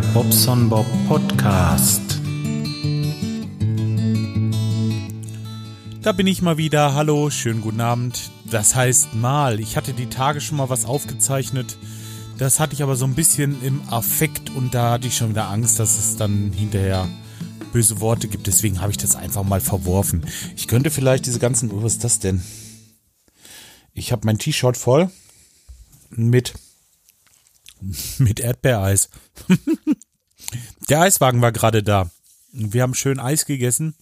Bobson Bob Podcast. Da bin ich mal wieder. Hallo, schönen guten Abend. Das heißt mal, ich hatte die Tage schon mal was aufgezeichnet. Das hatte ich aber so ein bisschen im Affekt und da hatte ich schon wieder Angst, dass es dann hinterher böse Worte gibt. Deswegen habe ich das einfach mal verworfen. Ich könnte vielleicht diese ganzen. Was ist das denn? Ich habe mein T-Shirt voll mit mit Erdbeereis. Der Eiswagen war gerade da. Wir haben schön Eis gegessen.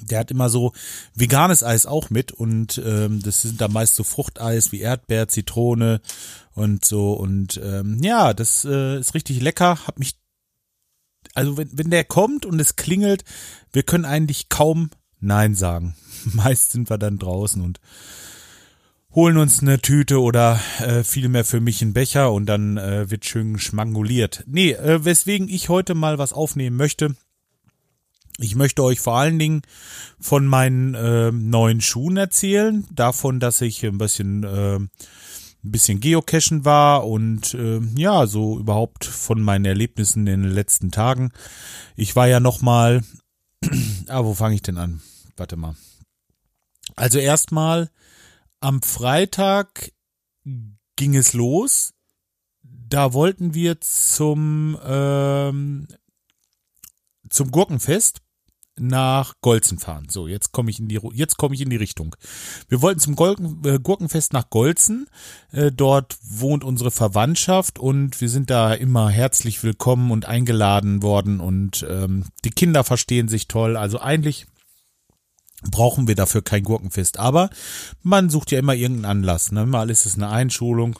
Der hat immer so veganes Eis auch mit und ähm, das sind da meist so Fruchteis wie Erdbeer, Zitrone und so und ähm, ja, das äh, ist richtig lecker. Hab mich also wenn wenn der kommt und es klingelt, wir können eigentlich kaum nein sagen. Meist sind wir dann draußen und holen uns eine Tüte oder äh, vielmehr für mich einen Becher und dann äh, wird schön schmanguliert. Nee, äh, weswegen ich heute mal was aufnehmen möchte. Ich möchte euch vor allen Dingen von meinen äh, neuen Schuhen erzählen, davon, dass ich ein bisschen äh, ein bisschen geocachen war und äh, ja, so überhaupt von meinen Erlebnissen in den letzten Tagen. Ich war ja noch mal ah, wo fange ich denn an? Warte mal. Also erstmal am Freitag ging es los. Da wollten wir zum ähm, zum Gurkenfest nach Golzen fahren. So, jetzt komme ich in die jetzt komme ich in die Richtung. Wir wollten zum Gurken, äh, Gurkenfest nach Golzen. Äh, dort wohnt unsere Verwandtschaft und wir sind da immer herzlich willkommen und eingeladen worden und ähm, die Kinder verstehen sich toll. Also eigentlich brauchen wir dafür kein Gurkenfest. Aber man sucht ja immer irgendeinen Anlass. Ne? Mal ist es eine Einschulung,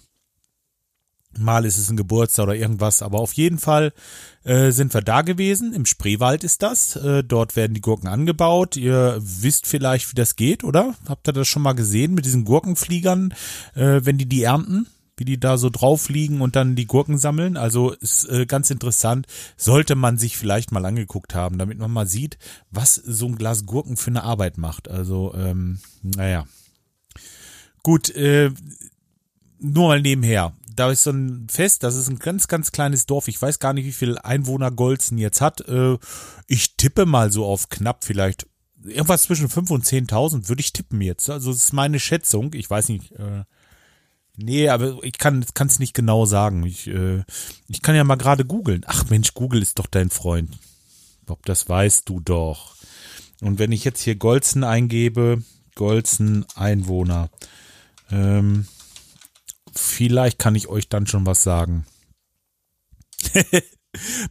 mal ist es ein Geburtstag oder irgendwas. Aber auf jeden Fall äh, sind wir da gewesen. Im Spreewald ist das. Äh, dort werden die Gurken angebaut. Ihr wisst vielleicht, wie das geht, oder? Habt ihr das schon mal gesehen mit diesen Gurkenfliegern, äh, wenn die die ernten? Wie die da so drauf liegen und dann die Gurken sammeln. Also ist äh, ganz interessant. Sollte man sich vielleicht mal angeguckt haben, damit man mal sieht, was so ein Glas Gurken für eine Arbeit macht. Also, ähm, naja. Gut, äh, nur mal nebenher. Da ist so ein Fest, das ist ein ganz, ganz kleines Dorf. Ich weiß gar nicht, wie viel Einwohner Golzen jetzt hat. Äh, ich tippe mal so auf knapp vielleicht irgendwas zwischen 5 und 10.000 würde ich tippen jetzt. Also das ist meine Schätzung. Ich weiß nicht, äh, Nee, aber ich kann es nicht genau sagen. Ich, äh, ich kann ja mal gerade googeln. Ach Mensch, Google ist doch dein Freund. Bob, das weißt du doch. Und wenn ich jetzt hier Golzen eingebe, Golzen Einwohner, ähm, vielleicht kann ich euch dann schon was sagen.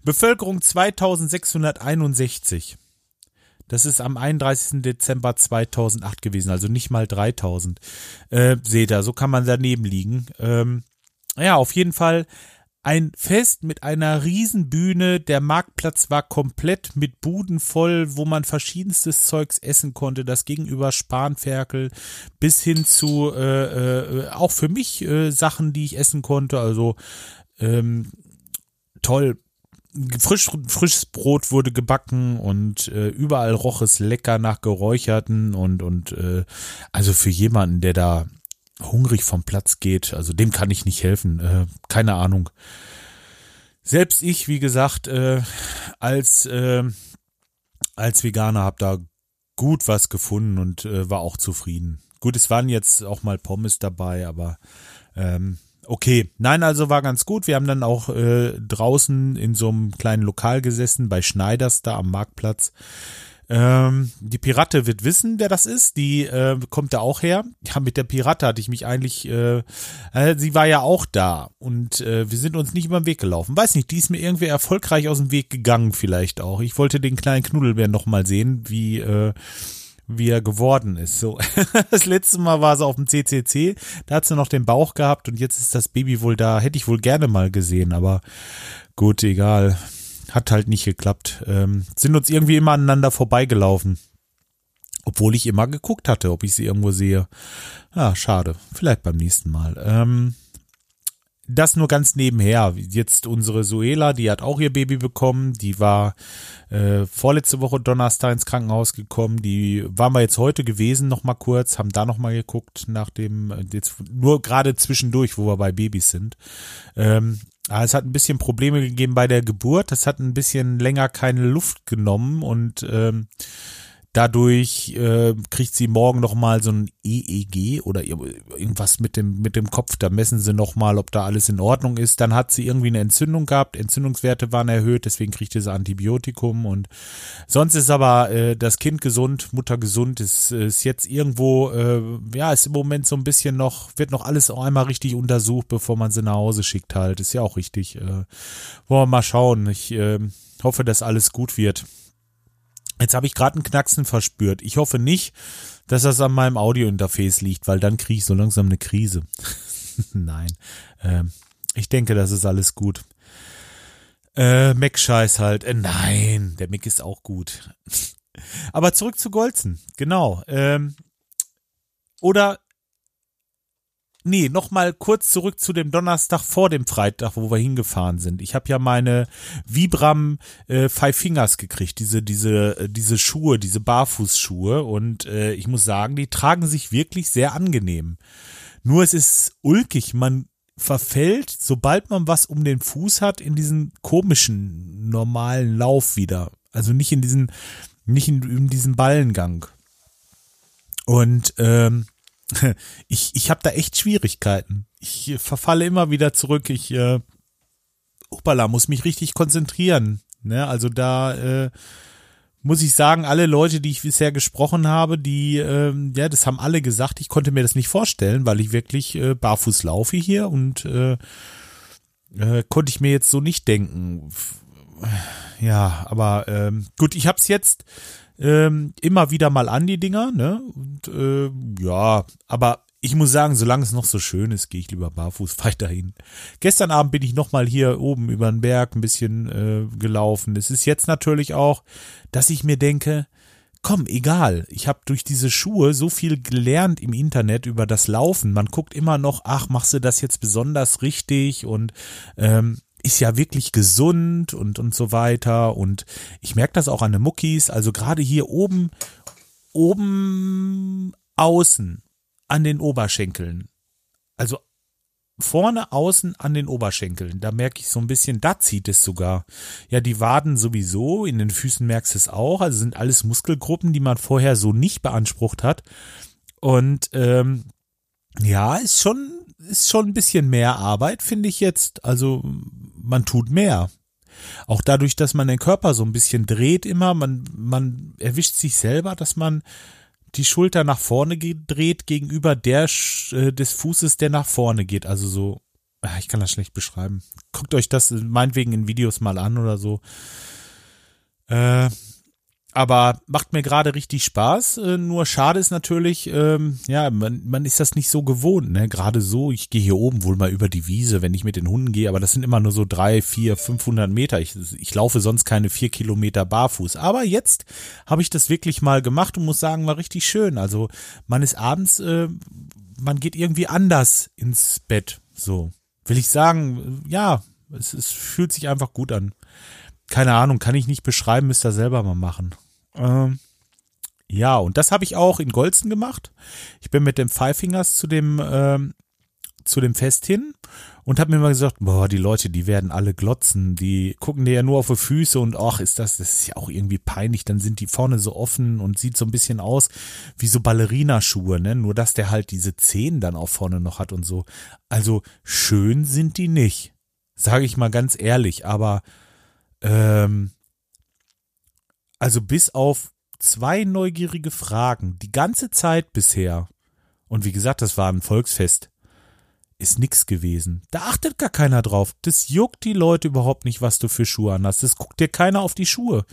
Bevölkerung 2661. Das ist am 31. Dezember 2008 gewesen, also nicht mal 3000. Äh, seht ihr, so kann man daneben liegen. Ähm, ja, auf jeden Fall ein Fest mit einer Riesenbühne. Der Marktplatz war komplett mit Buden voll, wo man verschiedenstes Zeugs essen konnte. Das gegenüber Spanferkel bis hin zu äh, äh, auch für mich äh, Sachen, die ich essen konnte. Also ähm, toll frisch, frisches Brot wurde gebacken und äh, überall roch es lecker nach geräucherten und und äh, also für jemanden, der da hungrig vom Platz geht, also dem kann ich nicht helfen, äh, keine Ahnung. Selbst ich, wie gesagt, äh, als äh, als Veganer habe da gut was gefunden und äh, war auch zufrieden. Gut, es waren jetzt auch mal Pommes dabei, aber ähm, Okay, nein, also war ganz gut. Wir haben dann auch äh, draußen in so einem kleinen Lokal gesessen bei Schneiders da am Marktplatz. Ähm, die Pirate wird wissen, wer das ist. Die äh, kommt da auch her. Ja, mit der Pirate hatte ich mich eigentlich, äh, äh, sie war ja auch da und äh, wir sind uns nicht über den Weg gelaufen. Weiß nicht, die ist mir irgendwie erfolgreich aus dem Weg gegangen vielleicht auch. Ich wollte den kleinen Knuddelbär noch mal sehen, wie äh, wie er geworden ist. So, das letzte Mal war sie auf dem CCC, da hat sie noch den Bauch gehabt und jetzt ist das Baby wohl da. Hätte ich wohl gerne mal gesehen, aber gut, egal. Hat halt nicht geklappt. Ähm, sind uns irgendwie immer aneinander vorbeigelaufen. Obwohl ich immer geguckt hatte, ob ich sie irgendwo sehe. Ja, schade. Vielleicht beim nächsten Mal. Ähm, das nur ganz nebenher. Jetzt unsere Suela, die hat auch ihr Baby bekommen. Die war äh, vorletzte Woche Donnerstag ins Krankenhaus gekommen. Die waren wir jetzt heute gewesen, noch mal kurz, haben da noch mal geguckt nach dem, jetzt nur gerade zwischendurch, wo wir bei Babys sind. Ähm, es hat ein bisschen Probleme gegeben bei der Geburt. Das hat ein bisschen länger keine Luft genommen und ähm, Dadurch äh, kriegt sie morgen noch mal so ein EEG oder irgendwas mit dem mit dem Kopf. Da messen sie noch mal, ob da alles in Ordnung ist. Dann hat sie irgendwie eine Entzündung gehabt. Entzündungswerte waren erhöht, deswegen kriegt sie Antibiotikum und sonst ist aber äh, das Kind gesund, Mutter gesund. Ist, ist jetzt irgendwo äh, ja ist im Moment so ein bisschen noch wird noch alles auch einmal richtig untersucht, bevor man sie nach Hause schickt. Halt ist ja auch richtig. Äh, wollen wir mal schauen. Ich äh, hoffe, dass alles gut wird. Jetzt habe ich gerade einen Knacksen verspürt. Ich hoffe nicht, dass das an meinem Audiointerface liegt, weil dann kriege ich so langsam eine Krise. Nein. Ähm, ich denke, das ist alles gut. Äh, Mac-Scheiß halt. Äh, nein, der Mac ist auch gut. Aber zurück zu Golzen. Genau. Ähm, oder Nee, nochmal kurz zurück zu dem Donnerstag vor dem Freitag, wo wir hingefahren sind. Ich habe ja meine Vibram äh, Five Fingers gekriegt, diese diese äh, diese Schuhe, diese Barfußschuhe und äh, ich muss sagen, die tragen sich wirklich sehr angenehm. Nur es ist ulkig, man verfällt, sobald man was um den Fuß hat, in diesen komischen normalen Lauf wieder. Also nicht in diesen nicht in, in diesen Ballengang. Und ähm, ich, ich habe da echt Schwierigkeiten. Ich verfalle immer wieder zurück. Ich, äh, Opala, muss mich richtig konzentrieren. Ne? Also da äh, muss ich sagen, alle Leute, die ich bisher gesprochen habe, die, äh, ja, das haben alle gesagt. Ich konnte mir das nicht vorstellen, weil ich wirklich äh, barfuß laufe hier und äh, äh, konnte ich mir jetzt so nicht denken. Ja, aber ähm, gut, ich habe es jetzt ähm, immer wieder mal an, die Dinger, ne? Und äh, ja, aber ich muss sagen, solange es noch so schön ist, gehe ich lieber barfuß weiterhin. Gestern Abend bin ich nochmal hier oben über den Berg ein bisschen äh, gelaufen. Es ist jetzt natürlich auch, dass ich mir denke, komm, egal. Ich habe durch diese Schuhe so viel gelernt im Internet über das Laufen. Man guckt immer noch, ach, machst du das jetzt besonders richtig und ähm, ist ja wirklich gesund und und so weiter und ich merke das auch an den Muckis, also gerade hier oben oben außen an den Oberschenkeln. Also vorne außen an den Oberschenkeln, da merke ich so ein bisschen, da zieht es sogar. Ja, die Waden sowieso, in den Füßen merkst du es auch, also sind alles Muskelgruppen, die man vorher so nicht beansprucht hat. Und ähm, ja, ist schon ist schon ein bisschen mehr Arbeit, finde ich jetzt. Also man tut mehr. Auch dadurch, dass man den Körper so ein bisschen dreht immer, man, man erwischt sich selber, dass man die Schulter nach vorne dreht gegenüber der äh, des Fußes, der nach vorne geht. Also so, ah, ich kann das schlecht beschreiben. Guckt euch das meinetwegen in Videos mal an oder so. Äh, aber macht mir gerade richtig Spaß. Äh, nur schade ist natürlich, ähm, ja, man, man ist das nicht so gewohnt, ne? Gerade so, ich gehe hier oben wohl mal über die Wiese, wenn ich mit den Hunden gehe, aber das sind immer nur so drei, vier, 500 Meter. Ich, ich laufe sonst keine vier Kilometer barfuß. Aber jetzt habe ich das wirklich mal gemacht und muss sagen, war richtig schön. Also man ist abends, äh, man geht irgendwie anders ins Bett. So will ich sagen, ja, es, es fühlt sich einfach gut an keine Ahnung, kann ich nicht beschreiben, müsst ihr selber mal machen. Ähm, ja, und das habe ich auch in Golzen gemacht. Ich bin mit dem Five Fingers zu dem ähm, zu dem Fest hin und habe mir mal gesagt, boah, die Leute, die werden alle glotzen, die gucken dir ja nur auf die Füße und ach, ist das, das ist ja auch irgendwie peinlich, dann sind die vorne so offen und sieht so ein bisschen aus wie so Ballerinaschuhe, ne? Nur dass der halt diese Zehen dann auch vorne noch hat und so. Also schön sind die nicht, sage ich mal ganz ehrlich, aber ähm, also bis auf zwei neugierige Fragen die ganze Zeit bisher, und wie gesagt, das war ein Volksfest, ist nix gewesen. Da achtet gar keiner drauf. Das juckt die Leute überhaupt nicht, was du für Schuhe an hast. Das guckt dir keiner auf die Schuhe.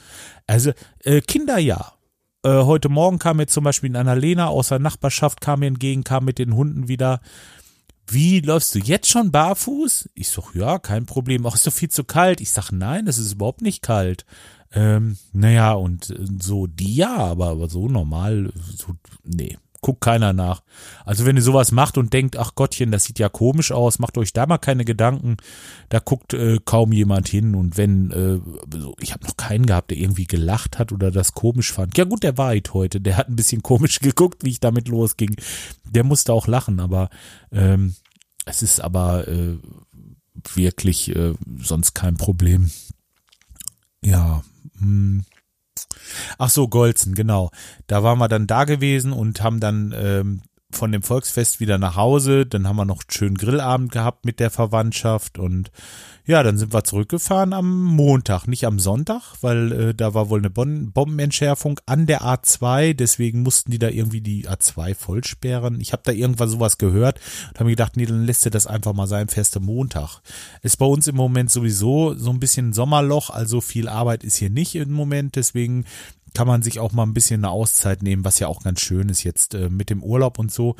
Also, äh, Kinder ja. Äh, heute Morgen kam mir zum Beispiel in Annalena aus der Nachbarschaft, kam mir entgegen, kam mit den Hunden wieder wie läufst du jetzt schon barfuß? Ich sag, ja, kein Problem. Ach, ist doch viel zu kalt. Ich sag, nein, es ist überhaupt nicht kalt. Ähm, naja, und äh, so, die ja, aber, aber so normal, so, nee, guckt keiner nach. Also wenn ihr sowas macht und denkt, ach Gottchen, das sieht ja komisch aus, macht euch da mal keine Gedanken. Da guckt äh, kaum jemand hin. Und wenn, äh, ich habe noch keinen gehabt, der irgendwie gelacht hat oder das komisch fand. Ja gut, der war halt heute. Der hat ein bisschen komisch geguckt, wie ich damit losging. Der musste auch lachen, aber ähm, es ist aber äh, wirklich äh, sonst kein Problem. Ja. Mh. Ach so, Golzen, genau. Da waren wir dann da gewesen und haben dann ähm, von dem Volksfest wieder nach Hause. Dann haben wir noch einen schönen Grillabend gehabt mit der Verwandtschaft und ja, dann sind wir zurückgefahren am Montag, nicht am Sonntag, weil äh, da war wohl eine Bon Bombenentschärfung an der A2, deswegen mussten die da irgendwie die A2 vollsperren. Ich habe da irgendwann sowas gehört und habe mir gedacht, nee, dann lässt ihr das einfach mal sein, feste Montag. Ist bei uns im Moment sowieso so ein bisschen Sommerloch, also viel Arbeit ist hier nicht im Moment, deswegen kann man sich auch mal ein bisschen eine Auszeit nehmen, was ja auch ganz schön ist jetzt äh, mit dem Urlaub und so.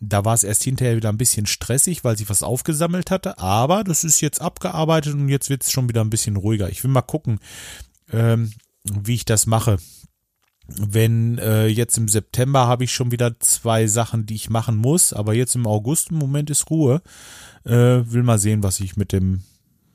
Da war es erst hinterher wieder ein bisschen stressig, weil sich was aufgesammelt hatte, aber das ist jetzt abgearbeitet und jetzt wird es schon wieder ein bisschen ruhiger. Ich will mal gucken, ähm, wie ich das mache. Wenn äh, jetzt im September habe ich schon wieder zwei Sachen, die ich machen muss, aber jetzt im August im Moment ist Ruhe. Äh, will mal sehen, was ich mit dem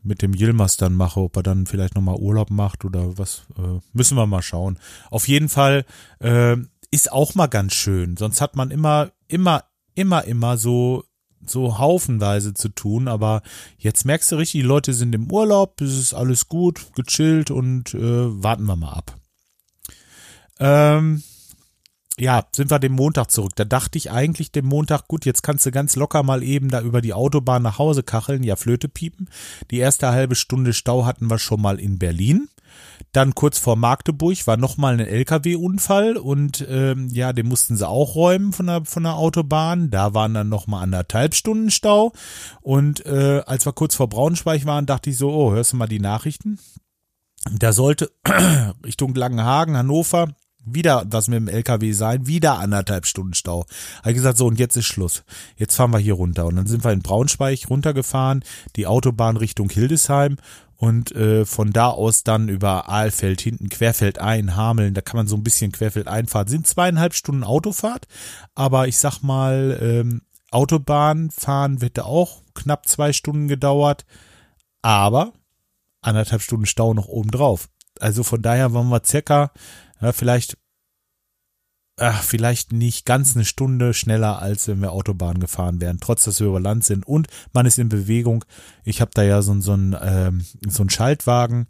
mit dem Yilmaz dann mache, ob er dann vielleicht nochmal Urlaub macht oder was, äh, müssen wir mal schauen. Auf jeden Fall äh, ist auch mal ganz schön. Sonst hat man immer, immer, immer, immer so so haufenweise zu tun, aber jetzt merkst du richtig, die Leute sind im Urlaub, es ist alles gut, gechillt und äh, warten wir mal ab. Ähm, ja, sind wir dem Montag zurück. Da dachte ich eigentlich dem Montag, gut, jetzt kannst du ganz locker mal eben da über die Autobahn nach Hause kacheln, ja, Flöte piepen. Die erste halbe Stunde Stau hatten wir schon mal in Berlin. Dann kurz vor Magdeburg war nochmal ein LKW-Unfall und ähm, ja, den mussten sie auch räumen von der, von der Autobahn. Da waren dann nochmal anderthalb Stunden Stau. Und äh, als wir kurz vor Braunschweig waren, dachte ich so, oh, hörst du mal die Nachrichten? Da sollte Richtung Langenhagen, Hannover, wieder was mit dem LKW sein, wieder anderthalb Stunden Stau. Habe gesagt, so und jetzt ist Schluss. Jetzt fahren wir hier runter. Und dann sind wir in Braunschweig runtergefahren, die Autobahn Richtung Hildesheim und äh, von da aus dann über Aalfeld hinten Querfeld ein, Hameln, da kann man so ein bisschen Querfeld einfahren. Sind zweieinhalb Stunden Autofahrt, aber ich sag mal, ähm, Autobahn fahren hätte auch knapp zwei Stunden gedauert, aber anderthalb Stunden Stau noch oben drauf. Also von daher waren wir circa ja, vielleicht, ach, vielleicht nicht ganz eine Stunde schneller, als wenn wir Autobahn gefahren wären, trotz dass wir über Land sind und man ist in Bewegung. Ich habe da ja so, so ein ähm, so ein Schaltwagen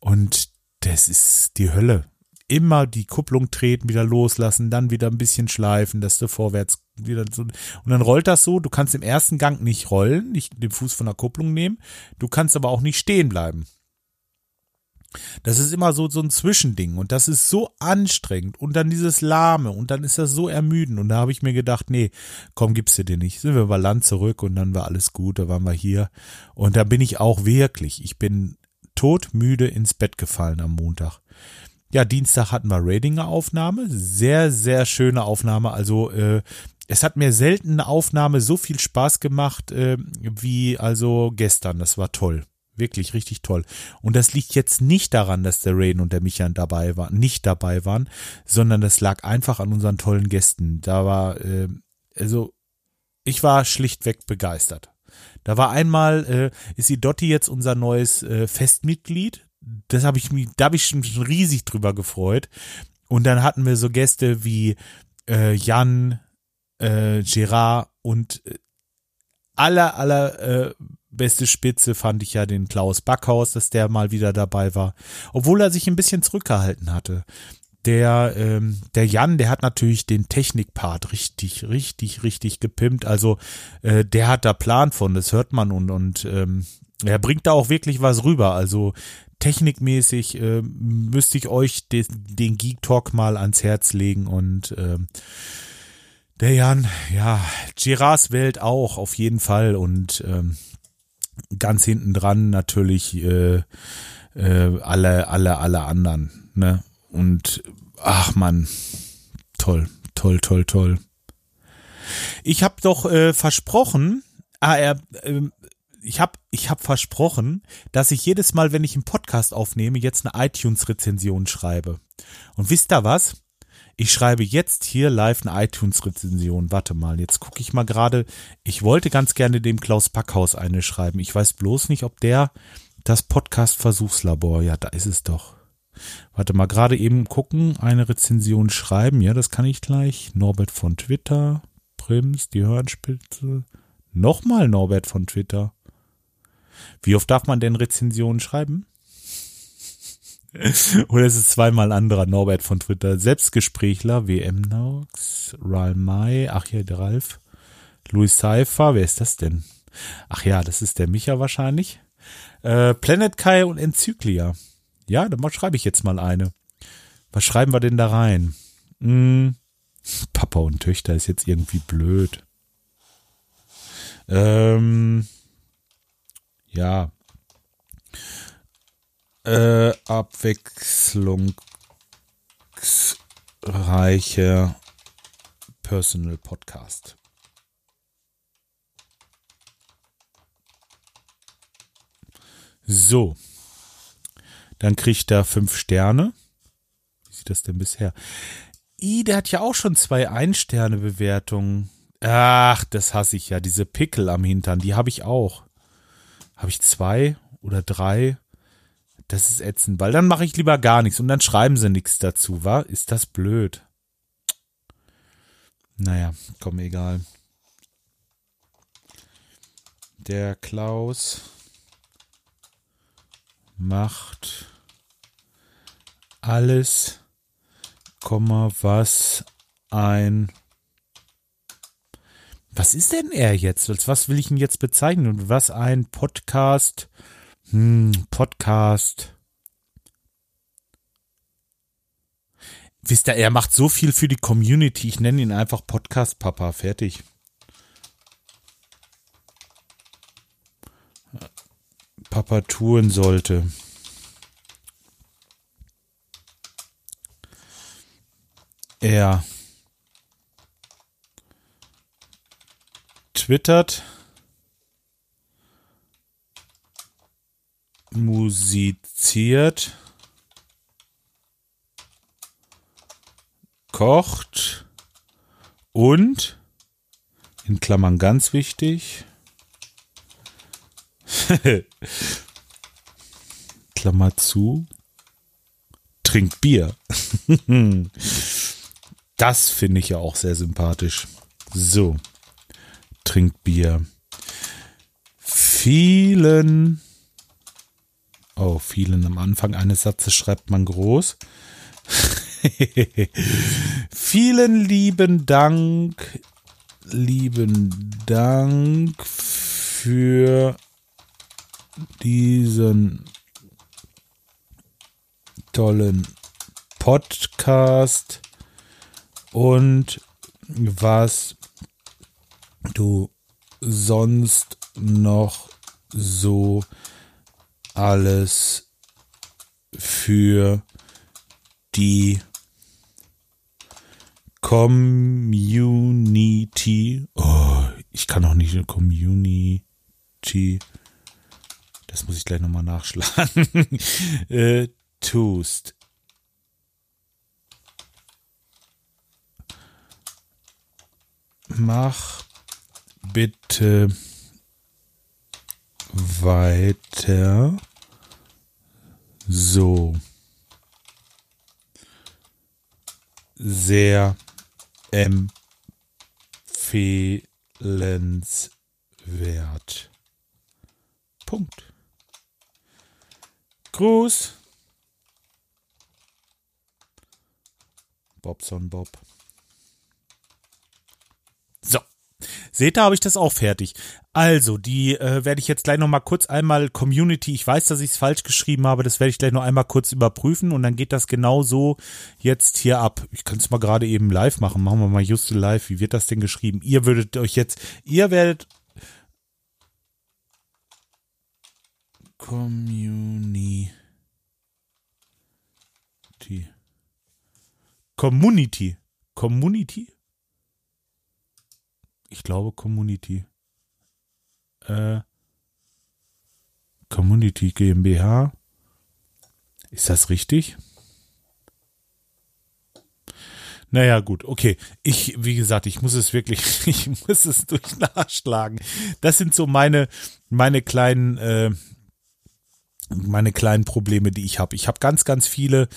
und das ist die Hölle. Immer die Kupplung treten, wieder loslassen, dann wieder ein bisschen schleifen, dass du vorwärts wieder so. Und dann rollt das so. Du kannst im ersten Gang nicht rollen, nicht den Fuß von der Kupplung nehmen. Du kannst aber auch nicht stehen bleiben. Das ist immer so, so ein Zwischending und das ist so anstrengend und dann dieses Lahme und dann ist das so ermüdend und da habe ich mir gedacht, nee, komm, gibst du dir nicht. Sind wir über Land zurück und dann war alles gut, da waren wir hier und da bin ich auch wirklich, ich bin todmüde ins Bett gefallen am Montag. Ja, Dienstag hatten wir Radinger Aufnahme, sehr, sehr schöne Aufnahme, also äh, es hat mir selten eine Aufnahme so viel Spaß gemacht äh, wie also gestern. Das war toll. Wirklich richtig toll. Und das liegt jetzt nicht daran, dass der Rain und der Michael dabei waren, nicht dabei waren, sondern das lag einfach an unseren tollen Gästen. Da war, äh, also, ich war schlichtweg begeistert. Da war einmal, äh, ist die Dotti jetzt unser neues äh, Festmitglied. Das habe ich mich, da habe ich schon riesig drüber gefreut. Und dann hatten wir so Gäste wie äh, Jan, äh, Gerard und äh, aller, aller äh, beste Spitze fand ich ja den Klaus Backhaus, dass der mal wieder dabei war. Obwohl er sich ein bisschen zurückgehalten hatte. Der, ähm, der Jan, der hat natürlich den Technikpart richtig, richtig, richtig gepimpt. Also äh, der hat da Plan von, das hört man und, und ähm, er bringt da auch wirklich was rüber. Also technikmäßig äh, müsste ich euch den, den Geek Talk mal ans Herz legen und äh, der Jan, ja, Giras Welt auch, auf jeden Fall. Und ähm, ganz hinten dran natürlich äh, äh, alle, alle, alle anderen. Ne? Und ach man, toll, toll, toll, toll. Ich habe doch äh, versprochen, ah, er, äh, ich habe ich hab versprochen, dass ich jedes Mal, wenn ich einen Podcast aufnehme, jetzt eine iTunes-Rezension schreibe. Und wisst ihr was? Ich schreibe jetzt hier live eine iTunes-Rezension. Warte mal, jetzt gucke ich mal gerade. Ich wollte ganz gerne dem Klaus Packhaus eine schreiben. Ich weiß bloß nicht, ob der das Podcast-Versuchslabor, ja, da ist es doch. Warte mal, gerade eben gucken, eine Rezension schreiben. Ja, das kann ich gleich. Norbert von Twitter, Prims, die Hörnspitze. Nochmal Norbert von Twitter. Wie oft darf man denn Rezensionen schreiben? Oder ist es zweimal anderer Norbert von Twitter? Selbstgesprächler, WM Nox, Ral Mai, ach ja, der Ralf, Louis Seifer, wer ist das denn? Ach ja, das ist der Micha wahrscheinlich. Äh, Planet Kai und Enzyklia. Ja, dann schreibe ich jetzt mal eine. Was schreiben wir denn da rein? Hm, Papa und Töchter ist jetzt irgendwie blöd. Ähm, ja, äh, abwechslungsreiche Personal Podcast. So. Dann kriegt er fünf Sterne. Wie sieht das denn bisher? I, der hat ja auch schon zwei Ein-Sterne-Bewertungen. Ach, das hasse ich ja. Diese Pickel am Hintern, die habe ich auch. Habe ich zwei oder drei? Das ist ätzend, weil dann mache ich lieber gar nichts und dann schreiben sie nichts dazu, wa? Ist das blöd? Naja, komm, egal. Der Klaus macht alles, was ein was ist denn er jetzt? Was will ich ihn jetzt bezeichnen? Und was ein Podcast hm, Podcast. Wisst ihr, er macht so viel für die Community. Ich nenne ihn einfach Podcast Papa. Fertig. Papa tun sollte. Er twittert musiziert, kocht und, in Klammern ganz wichtig, Klammer zu, trinkt Bier. das finde ich ja auch sehr sympathisch. So, trinkt Bier. Vielen Oh, vielen am Anfang eines Satzes schreibt man groß. vielen lieben Dank, lieben Dank für diesen tollen Podcast und was du sonst noch so alles für die Community. Oh, ich kann auch nicht eine Community. Das muss ich gleich nochmal nachschlagen. äh, tust. Mach bitte weiter. So. Sehr empfehlenswert. Punkt. Gruß. Bobson Bob. So. Seht ihr, habe ich das auch fertig. Also, die äh, werde ich jetzt gleich noch mal kurz einmal Community, ich weiß, dass ich es falsch geschrieben habe, das werde ich gleich noch einmal kurz überprüfen und dann geht das genau so jetzt hier ab. Ich kann es mal gerade eben live machen. Machen wir mal just live. Wie wird das denn geschrieben? Ihr würdet euch jetzt, ihr werdet Community Community Community ich glaube Community äh, Community GmbH. Ist das richtig? Naja, gut, okay. Ich, wie gesagt, ich muss es wirklich, ich muss es durch den Arsch schlagen. Das sind so meine, meine kleinen, äh, meine kleinen Probleme, die ich habe. Ich habe ganz, ganz viele,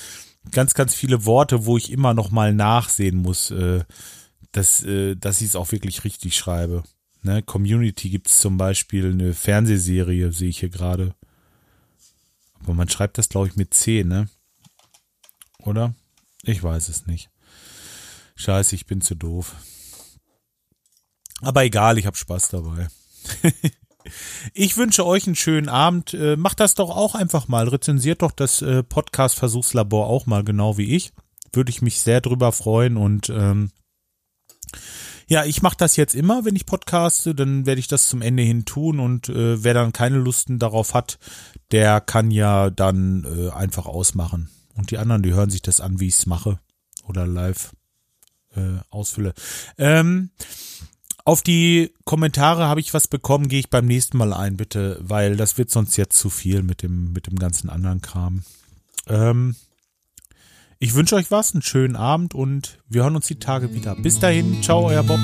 ganz, ganz viele Worte, wo ich immer noch mal nachsehen muss, äh, dass, äh, dass ich es auch wirklich richtig schreibe. Ne? Community gibt es zum Beispiel eine Fernsehserie, sehe ich hier gerade. Aber man schreibt das, glaube ich, mit C, ne? Oder? Ich weiß es nicht. Scheiße, ich bin zu doof. Aber egal, ich habe Spaß dabei. ich wünsche euch einen schönen Abend. Äh, macht das doch auch einfach mal. Rezensiert doch das äh, Podcast-Versuchslabor auch mal, genau wie ich. Würde ich mich sehr drüber freuen und ähm, ja, ich mache das jetzt immer, wenn ich podcaste, dann werde ich das zum Ende hin tun und äh, wer dann keine Lusten darauf hat, der kann ja dann äh, einfach ausmachen. Und die anderen, die hören sich das an, wie ich es mache oder live äh, ausfülle. Ähm, auf die Kommentare habe ich was bekommen, gehe ich beim nächsten Mal ein, bitte, weil das wird sonst jetzt zu viel mit dem, mit dem ganzen anderen Kram. Ähm, ich wünsche euch was, einen schönen Abend und wir hören uns die Tage wieder. Bis dahin, ciao, euer Bob.